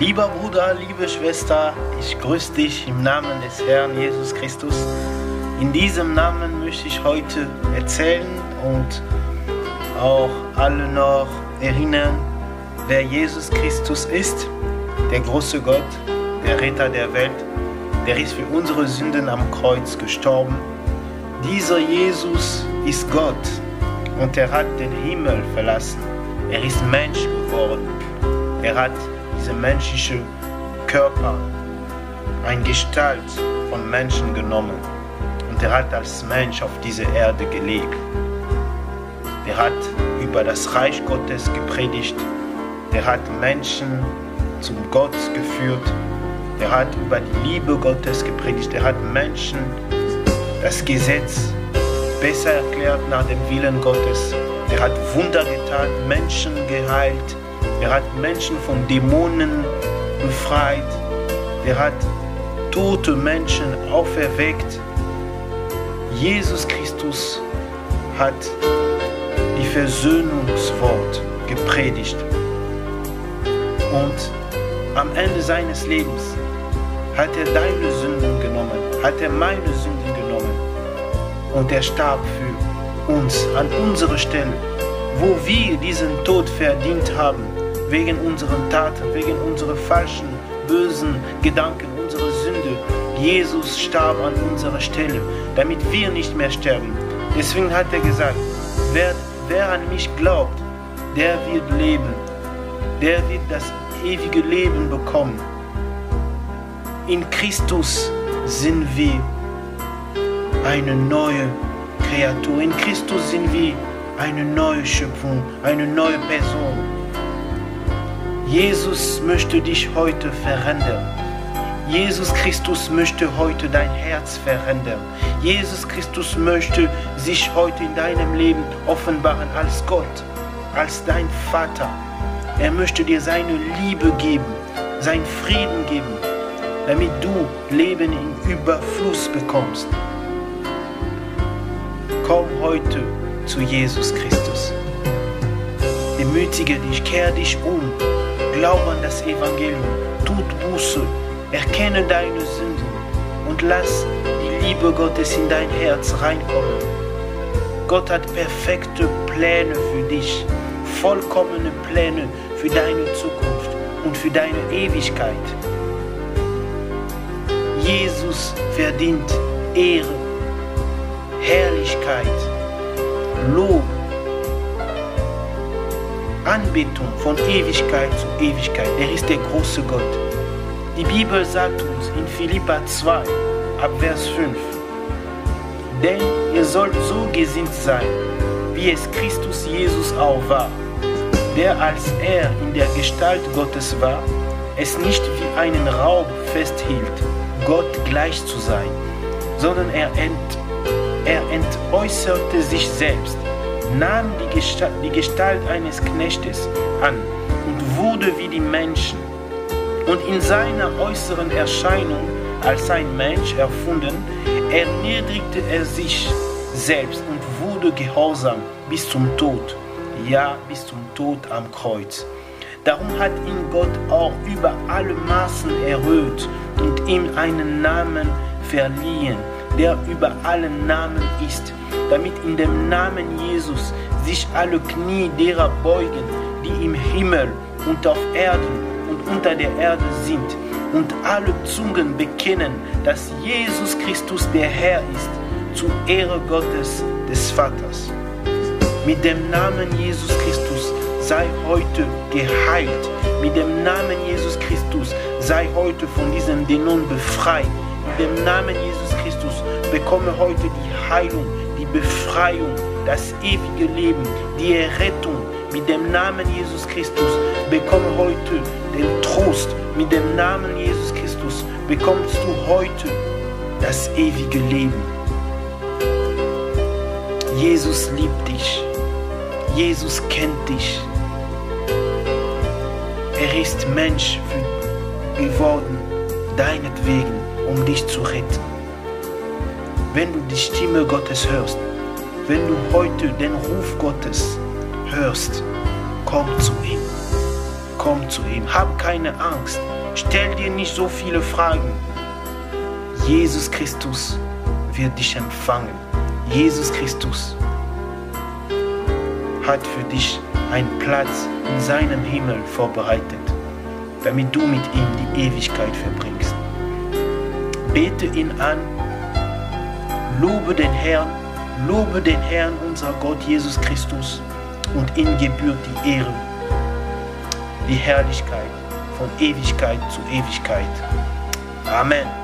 Lieber Bruder, liebe Schwester, ich grüße dich im Namen des Herrn Jesus Christus. In diesem Namen möchte ich heute erzählen und auch alle noch erinnern, wer Jesus Christus ist, der große Gott, der Retter der Welt, der ist für unsere Sünden am Kreuz gestorben. Dieser Jesus ist Gott und er hat den Himmel verlassen. Er ist Mensch geworden. Er hat diesen menschlichen Körper, eine Gestalt von Menschen genommen und er hat als Mensch auf diese Erde gelebt. Er hat über das Reich Gottes gepredigt. Er hat Menschen zum Gott geführt. Er hat über die Liebe Gottes gepredigt. Er hat Menschen das Gesetz besser erklärt nach dem Willen Gottes. Er hat Wunder getan, Menschen geheilt. Er hat Menschen von Dämonen befreit. Er hat tote Menschen auferweckt. Jesus Christus hat die Versöhnungswort gepredigt. Und am Ende seines Lebens hat er deine Sünden genommen, hat er meine Sünden genommen. Und er starb für uns an unserer Stelle, wo wir diesen Tod verdient haben, wegen unseren Taten, wegen unserer falschen, bösen Gedanken, unserer Sünde. Jesus starb an unserer Stelle, damit wir nicht mehr sterben. Deswegen hat er gesagt, wer, wer an mich glaubt, der wird leben, der wird das ewige Leben bekommen. In Christus sind wir eine neue Kreatur. In Christus sind wir eine neue Schöpfung, eine neue Person. Jesus möchte dich heute verändern. Jesus Christus möchte heute dein Herz verändern. Jesus Christus möchte sich heute in deinem Leben offenbaren als Gott, als dein Vater. Er möchte dir seine Liebe geben, seinen Frieden geben, damit du Leben in Überfluss bekommst. Komm heute zu Jesus Christus. Demütige dich, kehr dich um, glaub an das Evangelium, tut Buße, erkenne deine Sünden und lass die Liebe Gottes in dein Herz reinkommen. Gott hat perfekte Pläne für dich, vollkommene Pläne für deine Zukunft und für deine Ewigkeit. Jesus verdient Ehre, Herrlichkeit, Lob, Anbetung von Ewigkeit zu Ewigkeit. Er ist der große Gott. Die Bibel sagt uns in Philippa 2 ab Vers 5, denn ihr sollt so gesinnt sein, wie es Christus Jesus auch war, der als er in der Gestalt Gottes war, es nicht wie einen Raub festhielt, Gott gleich zu sein, sondern er, ent, er entäußerte sich selbst, nahm die Gestalt, die Gestalt eines Knechtes an und wurde wie die Menschen. Und in seiner äußeren Erscheinung als ein Mensch erfunden, erniedrigte er sich selbst und wurde gehorsam bis zum Tod, ja bis zum Tod am Kreuz. Darum hat ihn Gott auch über alle Maßen erhöht und ihm einen Namen verliehen, der über alle Namen ist, damit in dem Namen Jesus sich alle Knie derer beugen, die im Himmel und auf Erden und unter der Erde sind, und alle Zungen bekennen, dass Jesus Christus der Herr ist, zur Ehre Gottes des Vaters. Mit dem Namen Jesus Christus sei heute geheilt. Mit dem Namen Jesus Christus sei heute von diesem Dämon befreit. Mit dem Namen Jesus Christus bekomme heute die Heilung, die Befreiung, das ewige Leben, die Errettung. Mit dem Namen Jesus Christus bekomme heute den Trost. Mit dem Namen Jesus Christus bekommst du heute das ewige Leben. Jesus liebt dich. Jesus kennt dich. Er ist Mensch geworden, deinetwegen, um dich zu retten. Wenn du die Stimme Gottes hörst, wenn du heute den Ruf Gottes hörst, komm zu ihm. Komm zu ihm. Hab keine Angst. Stell dir nicht so viele Fragen. Jesus Christus wird dich empfangen. Jesus Christus hat für dich einen Platz in seinem Himmel vorbereitet, damit du mit ihm die Ewigkeit verbringst. Bete ihn an, lobe den Herrn, lobe den Herrn, unser Gott Jesus Christus, und ihm gebührt die Ehre, die Herrlichkeit von Ewigkeit zu Ewigkeit. Amen.